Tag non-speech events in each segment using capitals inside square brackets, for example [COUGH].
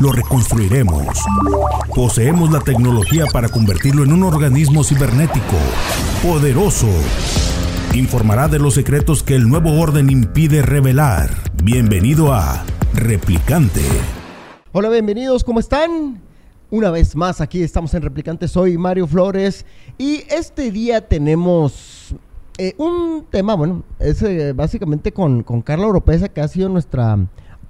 lo reconstruiremos. Poseemos la tecnología para convertirlo en un organismo cibernético, poderoso. Informará de los secretos que el nuevo orden impide revelar. Bienvenido a Replicante. Hola, bienvenidos, ¿cómo están? Una vez más, aquí estamos en Replicante, soy Mario Flores y este día tenemos eh, un tema, bueno, es eh, básicamente con, con Carla Oropesa, que ha sido nuestra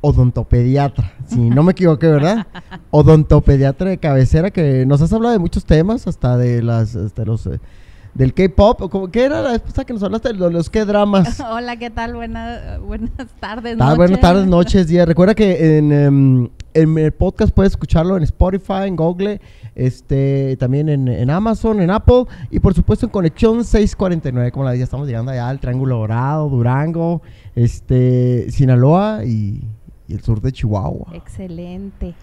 odontopediatra, si no me equivoqué, ¿verdad? Odontopediatra de cabecera que nos has hablado de muchos temas, hasta de las, hasta los, eh, del K-pop, ¿qué era la esposa que nos hablaste de los, K-dramas? [LAUGHS] Hola, ¿qué tal? buenas tardes, noches. buenas tardes, [LAUGHS] noches, días. Recuerda que em, en, el podcast puedes escucharlo en Spotify, en Google, este, también en, Amazon, en Apple y por supuesto en Conexión 649, como la ya estamos llegando allá al Triángulo Dorado, Durango, este, Sinaloa y y el sur de Chihuahua. Excelente.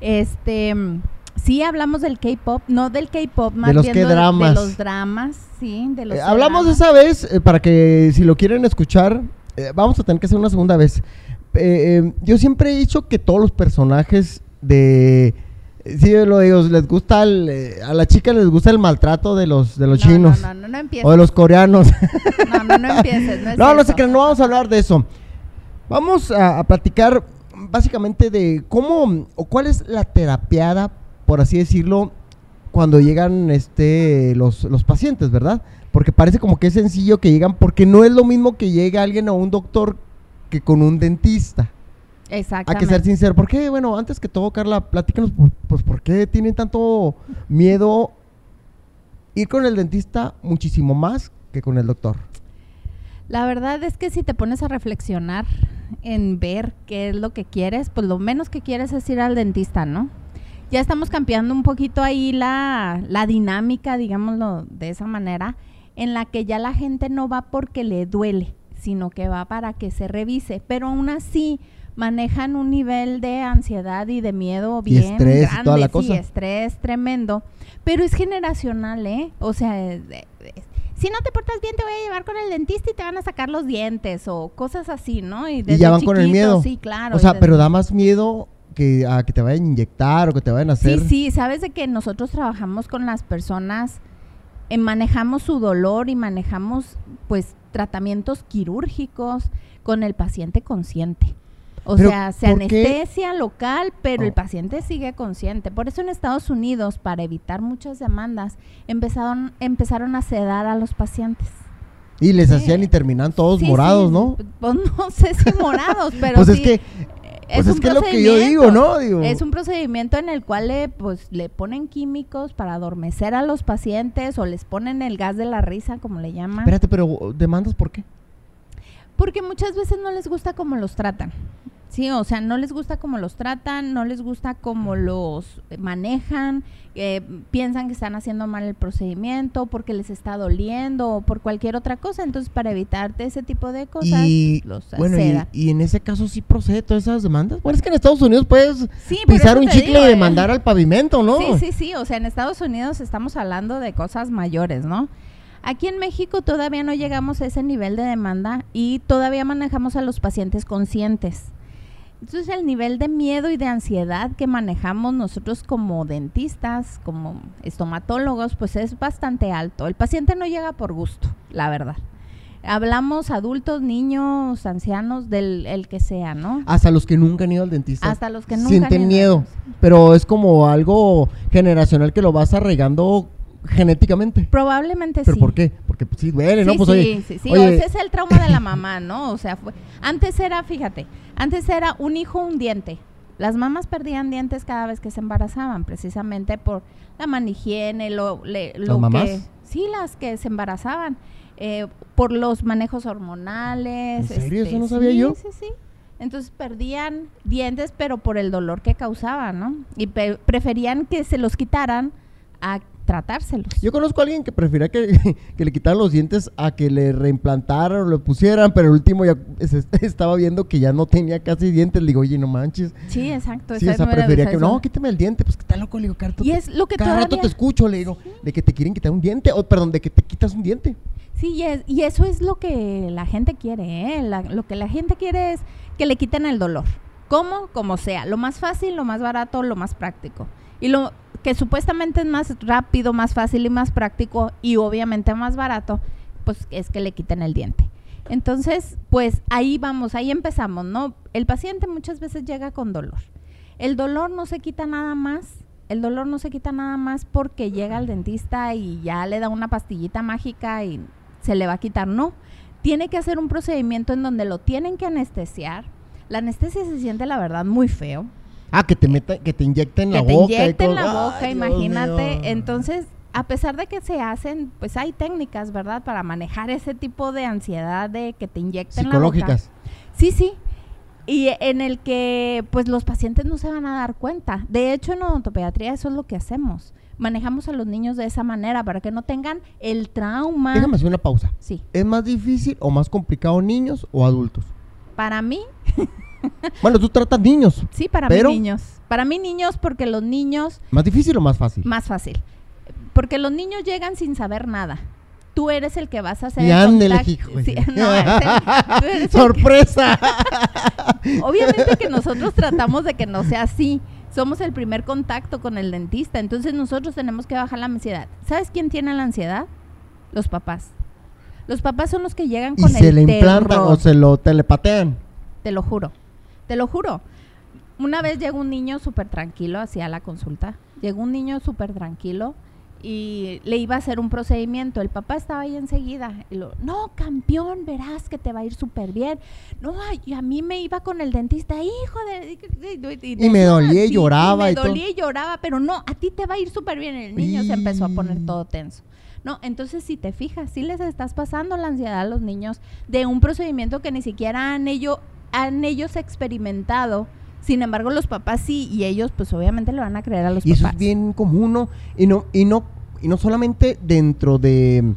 Este, sí hablamos del K-pop, no del K-pop, más de los bien de, dramas. de los dramas, sí, de los eh, Hablamos esa vez eh, para que si lo quieren escuchar, eh, vamos a tener que hacer una segunda vez. yo siempre he dicho que todos los personajes de Sí, lo digo, les gusta a la chica les gusta el maltrato de los de los chinos. No, no, no, no O de los coreanos. No, no, no empieces. No, [LAUGHS] no, no sé que no vamos a hablar de eso. Vamos a, platicar básicamente de cómo o cuál es la terapiada, por así decirlo, cuando llegan este los, los pacientes, ¿verdad? Porque parece como que es sencillo que llegan, porque no es lo mismo que llegue alguien a un doctor que con un dentista. Exactamente. Hay que ser sincero. ¿Por qué? Bueno, antes que todo, Carla, platícanos, pues, ¿por qué tienen tanto miedo ir con el dentista muchísimo más que con el doctor? La verdad es que si te pones a reflexionar en ver qué es lo que quieres, pues lo menos que quieres es ir al dentista, ¿no? Ya estamos cambiando un poquito ahí la, la dinámica, digámoslo de esa manera, en la que ya la gente no va porque le duele, sino que va para que se revise, pero aún así manejan un nivel de ansiedad y de miedo bien y estrés, grande, toda la cosa. estrés tremendo, pero es generacional, ¿eh? O sea, si no te portas bien te voy a llevar con el dentista y te van a sacar los dientes o cosas así, ¿no? Y, ya van con el miedo. Sí, claro. O sea, pero da más miedo que a que te vayan a inyectar o que te vayan a hacer. Sí, sí, sabes de que nosotros trabajamos con las personas, eh, manejamos su dolor y manejamos pues tratamientos quirúrgicos con el paciente consciente. O sea, se anestesia local, pero el oh. paciente sigue consciente. Por eso en Estados Unidos, para evitar muchas demandas, empezaron, empezaron a sedar a los pacientes. Y les hacían y terminan todos morados, ¿no? Pues no sé si [LAUGHS] morados, pero pues es que es, pues es que lo que yo digo, ¿no? Es un procedimiento en el cual le, pues, le ponen químicos para adormecer a los pacientes o les ponen el gas de la risa, como le llaman. Espérate, pero ¿demandas por qué? Porque muchas veces no les gusta cómo los tratan. Sí, o sea, no les gusta cómo los tratan, no les gusta cómo los manejan, eh, piensan que están haciendo mal el procedimiento porque les está doliendo o por cualquier otra cosa. Entonces, para evitarte ese tipo de cosas, y, los bueno, y, en ese caso sí procede todas esas demandas. Bueno, es que en Estados Unidos puedes pisar un chicle y demandar ¿eh? al pavimento, ¿no? Sí, sí, sí. O sea, en Estados Unidos estamos hablando de cosas mayores, ¿no? Aquí en México todavía no llegamos a ese nivel de demanda y todavía manejamos a los pacientes conscientes. Entonces el nivel de miedo y de ansiedad que manejamos nosotros como dentistas, como estomatólogos, pues es bastante alto. El paciente no llega por gusto, la verdad. Hablamos adultos, niños, ancianos, del el que sea, ¿no? Hasta los que nunca han ido al dentista. Hasta los que nunca Sienten miedo, pero es como algo generacional que lo vas arraigando genéticamente. Probablemente sí. ¿Pero por qué? Porque pues, sí duele, ¿no? Pues, sí, sí, sí. ese es el trauma de la mamá, ¿no? O sea, fue, antes era, fíjate, antes era un hijo, un diente. Las mamás perdían dientes cada vez que se embarazaban, precisamente por la manigiene, lo, lo mamás? que... Sí, las que se embarazaban. Eh, por los manejos hormonales. ¿En serio? Eso no este, sabía yo. Sí, sí, Entonces perdían dientes, pero por el dolor que causaba, ¿no? Y pe- preferían que se los quitaran a tratárselos. Yo conozco a alguien que prefería que, [LAUGHS] que le quitaran los dientes a que le reimplantaran o le pusieran, pero el último ya [LAUGHS] se- estaba viendo que ya no tenía casi dientes. Le digo, oye, no manches. Sí, exacto. Sí, esa prefería que, no, quítame el diente. Pues que está loco, le digo, cada rato, Y es lo que cada rato te escucho, le digo, de que te quieren quitar un diente, o perdón, de que te quitas un diente. Sí, y, es- y eso es lo que la gente quiere, ¿eh? La- lo que la gente quiere es que le quiten el dolor. ¿Cómo? Como sea. Lo más fácil, lo más barato, lo más práctico. Y lo que supuestamente es más rápido, más fácil y más práctico y obviamente más barato, pues es que le quiten el diente. Entonces, pues ahí vamos, ahí empezamos, ¿no? El paciente muchas veces llega con dolor. El dolor no se quita nada más, el dolor no se quita nada más porque llega al dentista y ya le da una pastillita mágica y se le va a quitar, no. Tiene que hacer un procedimiento en donde lo tienen que anestesiar. La anestesia se siente, la verdad, muy feo. Ah, que te meta, que te inyecten Que la te boca. y inyecten todo. la boca, Ay, imagínate. Entonces, a pesar de que se hacen, pues hay técnicas, ¿verdad? Para manejar ese tipo de ansiedad de que te inyecten la boca. Psicológicas. Sí, sí. Y en el que pues los pacientes no se van a dar cuenta. De hecho, en odontopediatría eso es lo que hacemos. Manejamos a los niños de esa manera para que no tengan el trauma. Déjame hacer una pausa. Sí. ¿Es más difícil o más complicado niños o adultos? Para mí, [LAUGHS] Bueno, tú tratas niños. sí, para Pero- mí niños. Para mí niños porque los niños ¿Más difícil o más fácil? más fácil. Porque los niños llegan sin saber nada. Tú eres el que vas a hacer Y el ándele, hijo. Sí, [LAUGHS] no, el- que- ¡Sorpresa! [LAUGHS] Obviamente que nosotros tratamos de que no sea así. Somos el primer contacto con el dentista, entonces nosotros tenemos que bajar la ansiedad. ¿Sabes quién tiene la ansiedad? Los papás. Los papás son los que llegan y con se el le implantan terror. o se lo telepatean. Te lo juro. Te lo juro. Una vez llegó un niño súper tranquilo hacia la consulta. Llegó un niño súper tranquilo y le iba a hacer un procedimiento. El papá estaba ahí enseguida. Y lo, no, campeón, verás que te va a ir súper bien. No, ay, a mí me iba con el dentista, hijo de... Y me dolía y lloraba Me y todo. dolía y lloraba, pero no, a ti te va a ir súper bien. El niño se empezó a poner Y- todo tenso. No, entonces si te fijas, sí les estás pasando la ansiedad a los niños de un procedimiento que ni siquiera han, ello, han ellos experimentado. Sin embargo, los papás sí, y ellos pues obviamente le van a creer a los Y eso papás. es bien común, ¿no? Y no, y no, y no solamente dentro de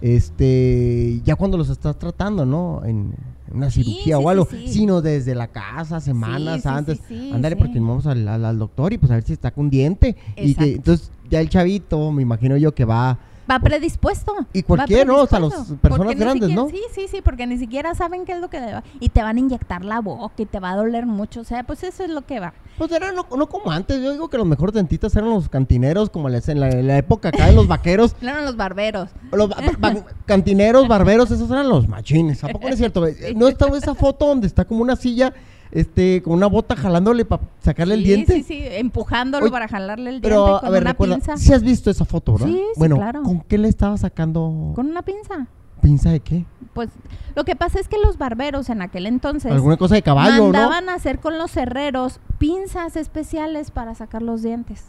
este ya cuando los estás tratando, ¿no? En una cirugía sí, o algo, sí, sí. sino desde la casa, semanas antes. sí, sí, Ándale, porque vamos al, al- al doctor y pues a ver si está con diente. Y que Exacto. entonces ya el chavito, me imagino yo que va Va predispuesto. Y cualquier, ¿no? O sea, predispuesto. personas grandes, siquiera- ¿no? Sí, sí, sí, porque ni siquiera saben qué es lo que va. Y te van a inyectar la boca y te va a doler mucho. O sea, pues eso es lo que va. Pues era no, no como antes, yo digo que los mejores dentistas eran los cantineros, como les- en la, en la época acá de los vaqueros. [LAUGHS] Claro, los barberos. Los ba- ba- cantineros, barberos, esos eran los machines. ¿A poco no es cierto? [LAUGHS] ¿No está esa foto donde está como una silla, este, con una bota jalándole para sacarle el Sí, diente? Sí, sí, empujándolo Oye, para jalarle el diente Pero, con a ver, una recuerda, pinza. si has visto esa foto, ¿verdad? Sí, sí, bueno, claro. ¿con qué le estaba sacando Con una pinza. pinza de qué? Pues lo que pasa es que los barberos en aquel entonces ¿Alguna cosa de caballo, no? mandaban a hacer con los herreros pinzas especiales para sacar los dientes.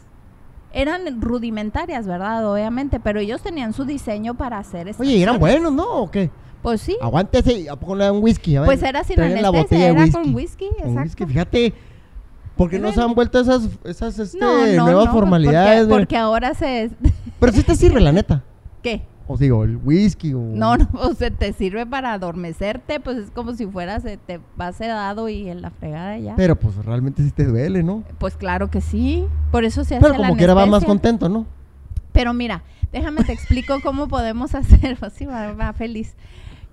Eran rudimentarias, ¿verdad? Obviamente, pero ellos tenían su diseño para hacer Oye, ¿y eran buenos, no? ¿O qué? Pues sí. Aguántese, ¿a poco le dan whisky? A ver, Pues era sin traigan la anestesia, botella de era whisky. con whisky, Con exacto. whisky, fíjate. Porque no se han vuelto esas, esas este, No, no, nuevas no, formalidades. Porque, porque ahora se... Pero sí te sirve, la neta. ¿Qué? O digo, el whisky o... No, no, [LAUGHS] o sea, te sirve para adormecerte, pues es como si fueras, se te va sedado y en la fregada ya. Pero pues realmente sí te duele, ¿no? Pues claro que sí, por eso se hace Pero como quiera va más contento, ¿no? Pero mira, déjame te explico cómo podemos [LAUGHS] hacer, pues sí, va, va feliz.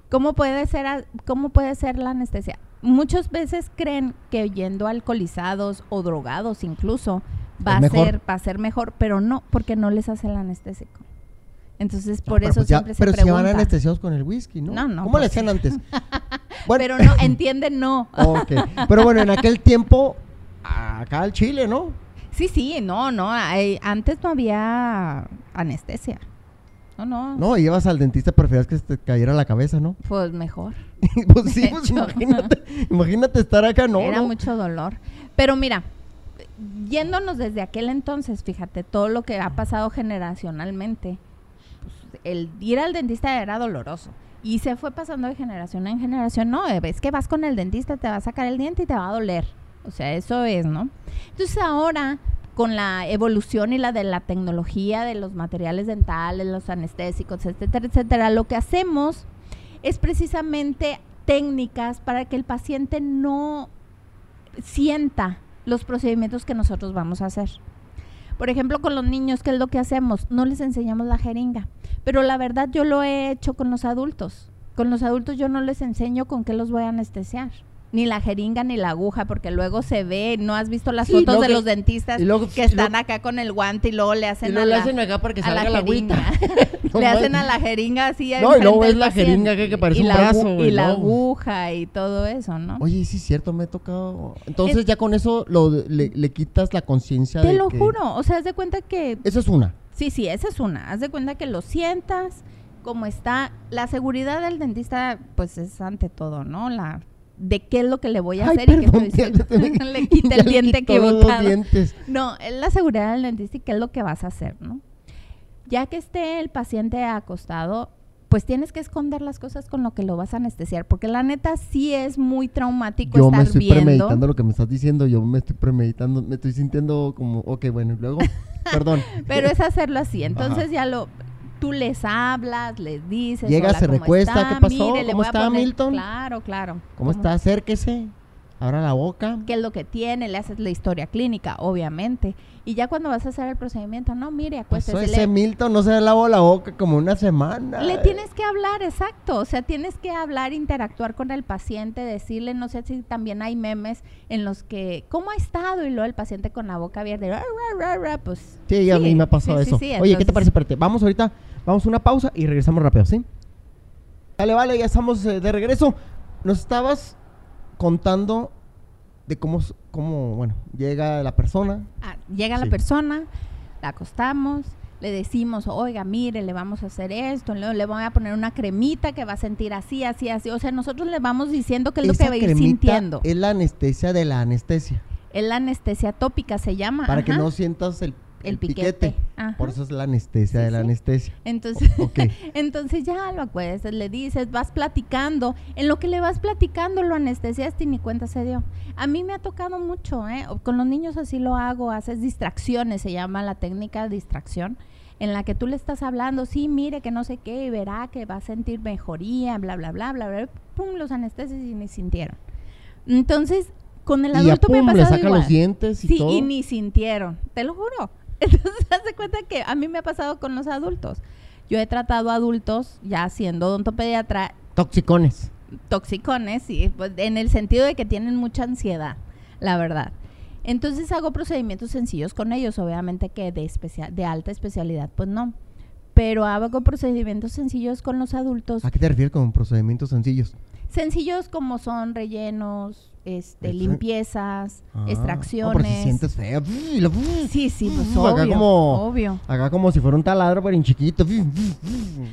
¿Cómo puede ser cómo puede ser la anestesia? Muchas veces creen que yendo alcoholizados o drogados incluso va a ser va a ser mejor, pero no, porque no les hace el anestésico. Entonces, No, por pero eso pues ya- siempre se Pero si van pregunta. anestesiados con el whisky, ¿no? No, no, ¿Cómo le pues hacían antes? [LAUGHS] Bueno, Pero no, entienden no. ok. Pero bueno, en [LAUGHS] aquel tiempo, acá al Chile, ¿no? Sí, sí, no, no, hay- antes no había anestesia. No, no. No, ibas al dentista, preferías que se te cayera la cabeza, ¿no? Pues mejor. [LAUGHS] pues sí, pues imagínate, imagínate estar acá, ¿no? Era no. mucho dolor. Pero mira, yéndonos desde aquel entonces, fíjate, todo lo que ha pasado generacionalmente, el ir al dentista era doloroso. Y se fue pasando de generación en generación. No, es que vas con el dentista, te va a sacar el diente y te va a doler. O sea, eso es, ¿no? Entonces ahora, con la evolución y la de la tecnología, de los materiales dentales, los anestésicos, etcétera, etcétera, lo que hacemos es precisamente técnicas para que el paciente no sienta los procedimientos que nosotros vamos a hacer. Por ejemplo, con los niños, ¿qué es lo que hacemos? No les enseñamos la jeringa. Pero la verdad yo lo he hecho con los adultos. Con los adultos yo no les enseño con qué los voy a anestesiar ni la jeringa ni la aguja, porque luego se ve, ¿no has visto las fotos de los dentistas que están acá con el guante y luego le hacen a la, le hacen acá para que salga la, agüita. [LAUGHS] le hacen a la jeringa así. No, y luego es la jeringa que, parece un brazo. Y la aguja y todo eso, ¿no? Oye, sí es cierto, me he tocado. Entonces ya con eso lo, le, quitas la conciencia Te lo juro, o sea, haz de cuenta que... Esa es una. Sí, sí, esa es una. Haz de cuenta que lo sientas, como está. La seguridad del dentista, pues es ante todo, ¿no? La de qué es lo que le voy a hacer y [LAUGHS] que le quita el diente equivocado. No, es la seguridad del dentista y qué es lo que vas a hacer, ¿no? Ya que esté el paciente acostado, pues tienes que esconder las cosas con lo que lo vas a anestesiar, porque la neta sí es muy traumático yo estar me estoy viendo. premeditando lo que me estás diciendo, yo me estoy premeditando, me estoy sintiendo como, ok, bueno, y luego, [LAUGHS] perdón. Pero es hacerlo así, entonces ya lo, tú les hablas, les dices. Llega, se recuesta, ¿qué pasó? ¿Cómo está Milton? Claro, claro. ¿Cómo, está? Acérquese, abra la boca. ¿Qué es lo que tiene? Le haces la historia clínica, obviamente. Y ya cuando vas a hacer el procedimiento, no, mire, acuéstese. ese Milton no se lavó la boca como una semana. Le tienes que hablar, exacto. O sea, tienes que hablar, interactuar con el paciente, decirle, no sé si también hay memes en los que, ¿cómo ha estado? Y luego el paciente con la boca abierta, pues. Sí, a mí me ha pasado eso. Oye, ¿qué te parece? Espérate, vamos ahorita, vamos a una pausa y regresamos rápido, ¿sí? Vale, vale, ya estamos eh, de regreso. Nos estabas contando de cómo, cómo bueno, llega la persona. Ah, llega la persona, la acostamos, le decimos, oiga, mire, le vamos a hacer esto, le, le voy a poner una cremita que va a sentir así, así, así. O sea, nosotros le vamos diciendo qué es lo que va a ir sintiendo. Es la anestesia de la anestesia. Es la anestesia tópica, se llama. Para que no sientas el el, piquete. Por eso es la anestesia de la anestesia. Entonces, [LAUGHS] entonces ya lo acuestas, le dices, vas platicando. En lo que le vas platicando, lo anestesiaste y ni cuenta se dio. A mí me ha tocado mucho, ¿eh? Con los niños así lo hago, haces distracciones, se llama la técnica de distracción, en la que tú le estás hablando, sí, mire que no sé qué, y verá que va a sentir mejoría, bla, bla, bla, bla, bla, pum, los anestesias y ni sintieron. Entonces, con el adulto me ha pasado le los dientes y sí, y ni sintieron, te lo juro. Entonces, [LAUGHS] hace cuenta que a mí me ha pasado con los adultos. Yo he tratado adultos, ya siendo odontopediatra. Toxicones. Toxicones, sí, pues, en el sentido de que tienen mucha ansiedad, la verdad. Entonces hago procedimientos sencillos con ellos, obviamente que de, especial, de alta especialidad, pues no. Pero hago procedimientos sencillos con los adultos. ¿A qué te refieres con procedimientos sencillos? Sencillos como son rellenos, este, limpiezas, ah, extracciones. sientes feo. Sí, sí, pues obvio, acá como, obvio. Acá como si fuera un taladro, pero en chiquito.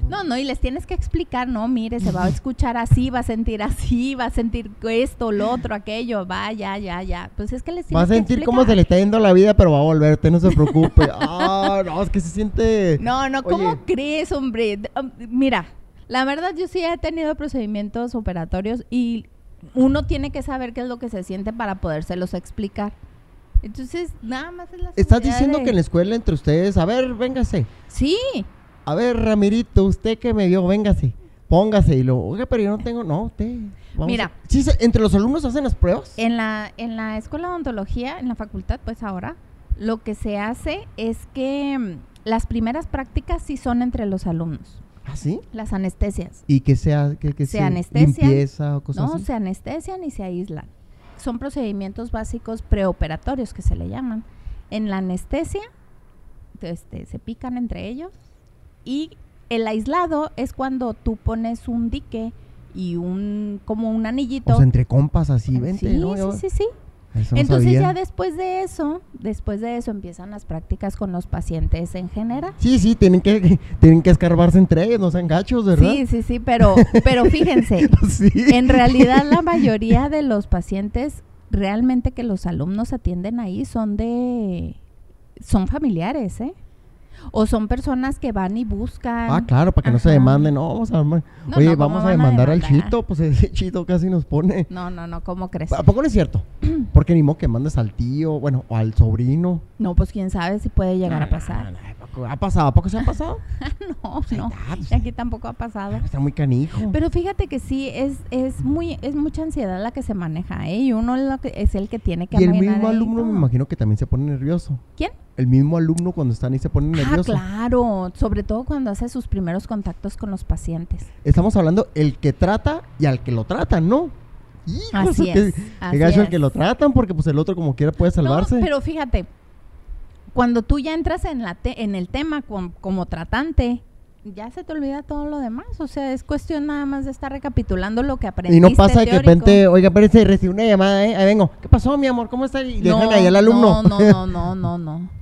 No, no, y les tienes que explicar, no, mire, se va a escuchar así, va a sentir así, va a sentir esto, lo otro, aquello, va, ya, ya, ya. Pues es que les Va a sentir cómo se le está yendo la vida, pero va a volverte, no se preocupe. [LAUGHS] ah, no, es que se siente... No, no, ¿cómo crees, hombre? Um, mira, la verdad yo sí he tenido procedimientos operatorios y uno tiene que saber qué es lo que se siente para podérselos explicar. Entonces, nada más es la ¿Estás diciendo que en la escuela entre ustedes, a ver, véngase? Sí. A ver, Ramirito, usted que me vio, véngase, póngase. Y lo, oiga, pero yo no tengo, no, usted. Mira. ¿Sí, ¿Entre los alumnos hacen las pruebas? En la, en la escuela de odontología, en la facultad, pues ahora, lo que se hace es que mm, las primeras prácticas sí son entre los alumnos. ¿Ah, sí? Las anestesias. ¿Y que sea que, se, se anestesian, limpieza o cosas No, se anestesian y se aíslan. Son procedimientos básicos preoperatorios que se le llaman. En la anestesia este, se pican entre ellos y el aislado es cuando tú pones un dique y un como un anillito. O sea, entre compas así, vente, sí, Sí, sí, sí. Entonces ya después de eso, después de eso empiezan las prácticas con los pacientes en general. Sí, sí, tienen que, [LAUGHS] tienen que escarbarse entre ellos, no sean gachos, ¿verdad? Sí, sí, sí, pero, pero fíjense, [LAUGHS] en realidad la mayoría de los pacientes realmente que los alumnos atienden ahí son de, son familiares, ¿eh? O son personas que van y buscan. Ah, claro, para que no se Ajá. demanden. No, vamos a, No, oye, no, ¿cómo vamos a van a demandar al demandar? Chito. Pues ese Chito casi nos pone. No, no, no, ¿cómo crees? ¿A poco no es cierto? [CLEARS THROAT] Porque ni modo que mandes al tío, bueno, o al sobrino. No, pues quién sabe si puede llegar a pasar. No, no, ¿a poco ¿Ha pasado? ¿A poco se ha pasado? No, [LAUGHS] Ay, no. pues, Aquí tampoco ha pasado. Está muy canijo. Pero fíjate que sí, es, es muy, es mucha ansiedad la que se maneja, ¿eh? Y uno es, lo que, es el que tiene que y el mismo ahí alumno me imagino que también se pone nervioso. ¿Quién? El mismo alumno cuando están ahí se pone Ah, nervioso. claro, sobre todo cuando hace sus primeros contactos con los pacientes. Estamos hablando el que trata y al que lo tratan, ¿no? Hijos, Así qué, es, así gacho el es. que lo tratan porque pues el otro como quiera puede salvarse. No, pero fíjate, cuando tú ya entras en, la te- en el tema com- como tratante, ya se te olvida todo lo demás. O sea, es cuestión nada más de estar recapitulando lo que aprendiste y no pasa de que de repente, oiga, espérese, recibe una llamada, ¿eh? Ahí vengo. ¿Qué pasó, mi amor? ¿Cómo está? Y dejan ahí al alumno. No, no, no, no, no, no.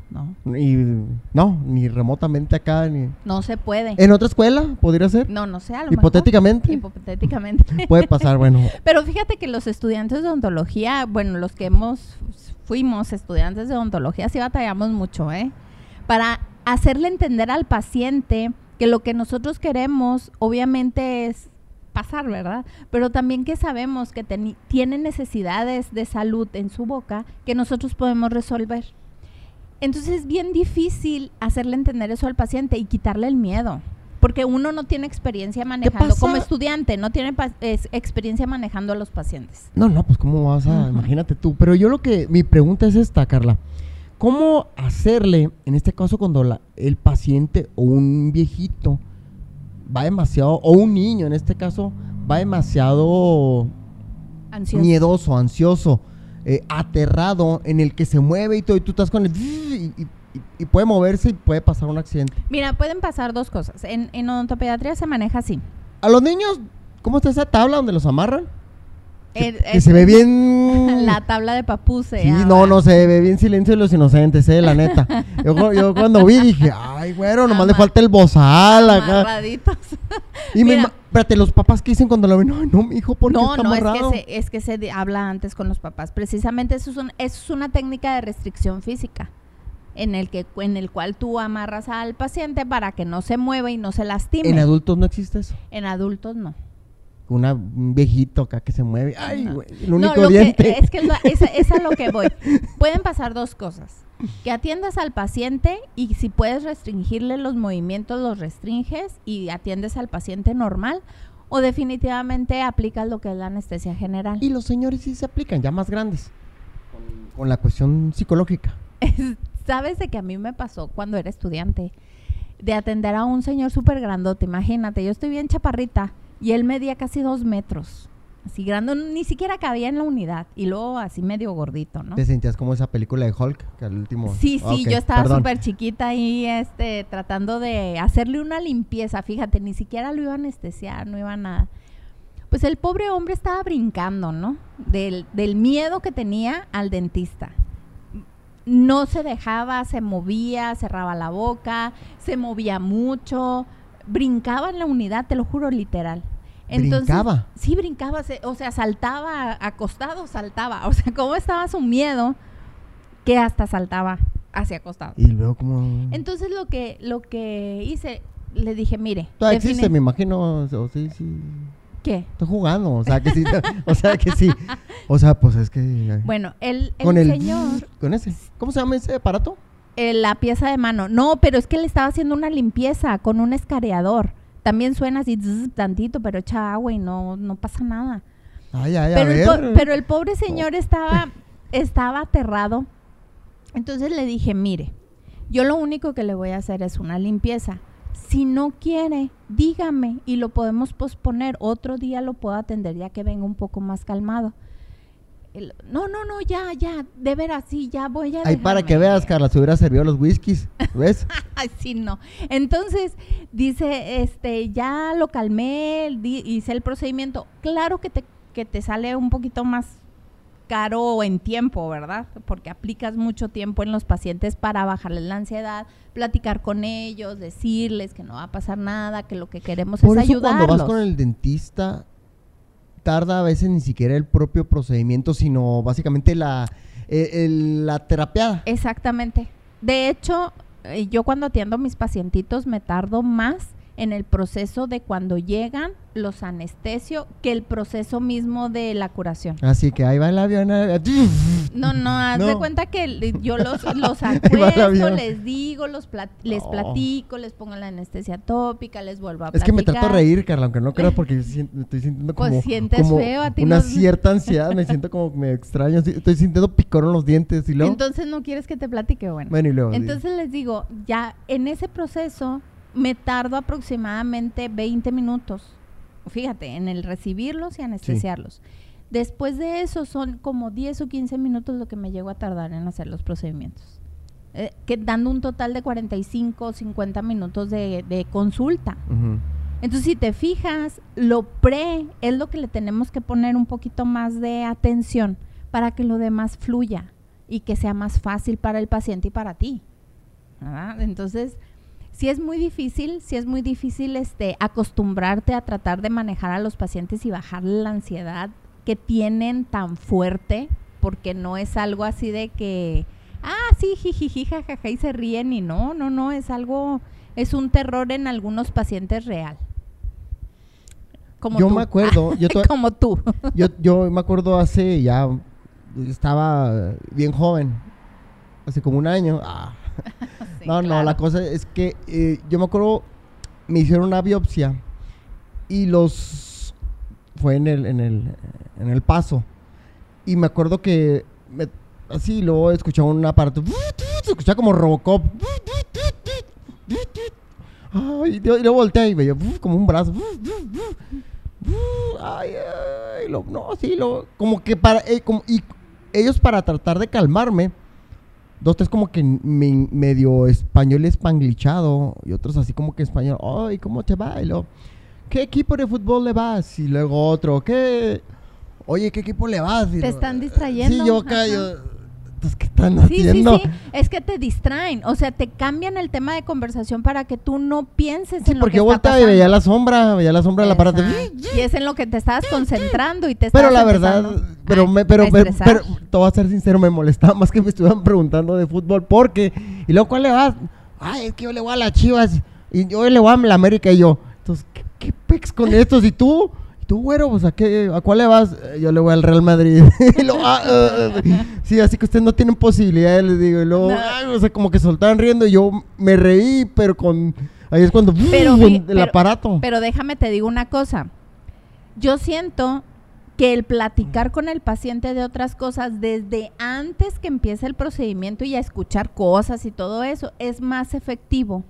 Y no, ni remotamente acá, ni... No se puede. ¿En otra escuela podría ser? No, no sé, a lo Hipotéticamente. mejor. Hipotéticamente. [LAUGHS] Puede pasar, bueno. [LAUGHS] Pero fíjate que los estudiantes de odontología, bueno, los que hemos fuimos estudiantes de odontología, sí batallamos mucho, ¿eh? Para hacerle entender al paciente que lo que nosotros queremos, obviamente, es pasar, ¿verdad? Pero también que sabemos que tiene necesidades de salud en su boca que nosotros podemos resolver. Entonces es bien difícil hacerle entender eso al paciente y quitarle el miedo. Porque uno no tiene experiencia manejando, como estudiante, no tiene es- experiencia manejando a los pacientes. No, no, pues cómo vas a, imagínate tú. Pero yo lo que, mi pregunta es esta, Carla. ¿Cómo hacerle, en este caso, cuando la- el paciente o un viejito va demasiado, o un niño en este caso, va demasiado Ansioso. miedoso, ansioso, eh, aterrado, en el que se mueve y todo, y tú estás con el... Y, y- y- puede moverse y puede pasar un accidente. Mira, pueden pasar dos cosas. En, en odontopediatría se maneja así. A los niños, ¿cómo está esa tabla donde los amarran? Que, El- que el- se ve bien... [LAUGHS] La tabla de papuse. Sí, ah, no, va. no, se ve bien silencio de los inocentes, eh, la neta. Yo, yo cuando vi dije, ay, güero, nomás le falta el bozal acá. Amarraditos. Y me, Mira. ma- espérate, los papás que dicen cuando lo ven, ay, no, mi hijo, ¿por qué No, está no, es que, se, es que se habla antes con los papás. Precisamente eso es, un- eso es una técnica de restricción física. En el, que, en el cual tú amarras al paciente para que no se mueva y no se lastime. En adultos no existe eso. En adultos no. Una, un viejito acá que se mueve, ay, güey, el No, único que- diente. es que es, lo- es- es a lo que voy. [LAUGHS] Pueden pasar dos cosas. Que atiendas al paciente y si puedes restringirle los movimientos, los restringes y atiendes al paciente normal. O definitivamente aplicas lo que es la anestesia general. Y los señores sí se aplican, ya más grandes, con, con la cuestión psicológica. [LAUGHS] ¿Sabes de que a mí me pasó cuando era estudiante? De atender a un señor súper grandote, imagínate, yo estoy bien chaparrita y él medía casi dos metros. Así grande, ni siquiera cabía en la unidad. Y luego así medio gordito, ¿no? ¿Te sentías como esa película de Hulk? Que al último... Sí, sí, yo estaba súper chiquita ahí, este, tratando de hacerle una limpieza. Fíjate, ni siquiera lo iba a anestesiar, no iba a nada. Pues el pobre hombre estaba brincando, ¿no? Del, del miedo que tenía al dentista. No se dejaba, se movía, cerraba la boca, se movía mucho, brincaba en la unidad, te lo juro, literal. ¿Brincaba? Sí, brincaba, se- o sea, saltaba, acostado, saltaba. O sea, cómo estaba su miedo que hasta saltaba hacia acostado. Y luego como... Entonces lo que, lo que hice, le dije, mire, Todavía define- existe, me imagino, o sí, sí... ¿qué? Estoy jugando, o sea que sí, [LAUGHS] o sea que sí. O sea, pues es que... Bueno, el, el con el... señor, Con ese. ¿Cómo se llama ese aparato? Eh, la pieza de mano, no, pero es que le estaba haciendo una limpieza con un escareador. También suena así zzz, tantito, pero echa agua y no, no pasa nada. Ay, ay, a pero, el pero pobre señor estaba, [LAUGHS] estaba aterrado. Entonces le dije, mire, yo lo único que le voy a hacer es una limpieza. Si no quiere, dígame y lo podemos posponer. Otro día lo puedo atender ya que venga un poco más calmado. El- no, no, no, ya, ya, de veras, sí, ya voy a... Ay, para dejarme". que veas, Carla, se hubiera servido los whiskies, ¿ves? [LAUGHS] Ay, sí, no. Entonces, dice, este, ya lo calmé, di- hice el procedimiento. Claro que te, que te sale un poquito más caro en tiempo, ¿verdad? Porque aplicas mucho tiempo en los pacientes para bajarles la ansiedad, platicar con ellos, decirles que no va a pasar nada, que lo que queremos Por es eso ayudarlos. cuando vas con el dentista, tarda a veces ni siquiera el propio procedimiento, sino básicamente la, eh, el-. Exactamente. De hecho, eh, yo cuando atiendo a mis pacientitos me tardo más en el proceso de cuando llegan los anestesio que el proceso mismo de la curación. Así que ahí va el avión. eh, No, no, haz de cuenta que el- yo los, [LAUGHS] los acuesto, les digo, los plat- les platico, les pongo la anestesia tópica, les vuelvo a Es que me trato de platicar. reír, Carla, aunque no creas [LAUGHS] porque me estoy sintiendo Pues como, sientes como feo, a ti una no- cierta ansiedad, me siento como me extraño, estoy sintiendo picor en los dientes y luego... Entonces no quieres que te platique, bueno. bueno, y luego... sí. Entonces les digo, ya en ese proceso me tardo aproximadamente 20 minutos. Fíjate, en el recibirlos y anestesiarlos. Después de eso son como 10 o 15 minutos lo que me llego a tardar en hacer los procedimientos. Eh, que dando un total de 45 o 50 minutos de, de consulta. Ujú. Entonces, si te fijas, lo pre es lo que le tenemos que poner un poquito más de atención para que lo demás fluya y que sea más fácil para el paciente y para ti. ¿verdad? Entonces, si es muy difícil, si es muy difícil este acostumbrarte a tratar de manejar a los pacientes y bajarle la ansiedad que tienen tan fuerte, porque no es algo así de que ah, sí, jijiji, jajaja, y se ríen y no, no, no, es algo es un terror en algunos pacientes real. Como Yo tú. me acuerdo, [LAUGHS] yo como tú. Yo, yo me acuerdo hace ya, estaba bien joven, hace como un año. Ah. [LAUGHS] Sí, no, no, la cosa es que eh, yo me acuerdo, me hicieron una biopsia y los, fue en el, en el, en el paso. Y me acuerdo que, me- así, luego escuchaba un aparato, se escuchaba como Robocop. Ay, y luego volteé y veía como un brazo. Ay, ay, lo- no, sí, lo, como que para, eh, como- y ellos para tratar de calmarme, dos, tres como que me- medio español espanglichado y otros así como que español, ay, ¿cómo te va? Y luego, ¿qué equipo de fútbol le vas? Y luego otro, ¿qué? Oye, ¿qué equipo le vas? Y Te están distrayendo, Sí, yo acá, yo, entonces, ¿qué están Sí, sí, haciendo? sí, es que te distraen, o sea, te cambian el tema de conversación para que tú no pienses Sí, en lo porque que yo está volteaba y pasando. veía la sombra, veía la sombra del aparato. Exacto. Y es en lo que te estabas concentrando y te Pero la verdad, pero, a- me, pero, pero, te voy a ser sincero, me molestaba más que me estuvieran preguntando de fútbol. Porque, y luego, ¿cuál le vas? Ay, es que yo le voy a las chivas. Y yo le voy a la América y yo. Entonces, ¿qué, qué pex con estos? ¿Y tú? ¿Y tú, güero? Pues, ¿a, qué, ¿a cuál le vas? "Eh, Yo le voy al Real Madrid. [LAUGHS] y luego, ah, ah, ah. sí, así que ustedes no tienen posibilidades, les digo. Y luego, No. ay, o sea, como que soltaban riendo y yo me reí, pero con... Ahí es cuando... El pero- aparato. Pero déjame te digo una cosa. Yo siento que el platicar con el paciente de otras cosas desde antes que empiece el procedimiento y a escuchar cosas y todo eso es más efectivo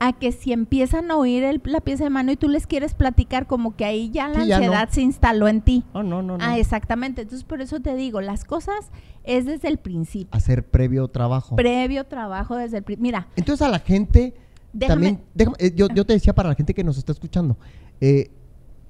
a que si empiezan a oír el- la pieza de mano y tú les quieres platicar como que ahí ya la Sí, ya no. ansiedad se instaló en ti. Oh, no, no, no. Ah, exactamente. Entonces por eso te digo, las cosas es desde el principio. Hacer previo trabajo. Previo trabajo desde el principio. Mira, Entonces a la gente Déjame- también, déjame, eh, yo, yo te decía para la gente que nos está escuchando, eh,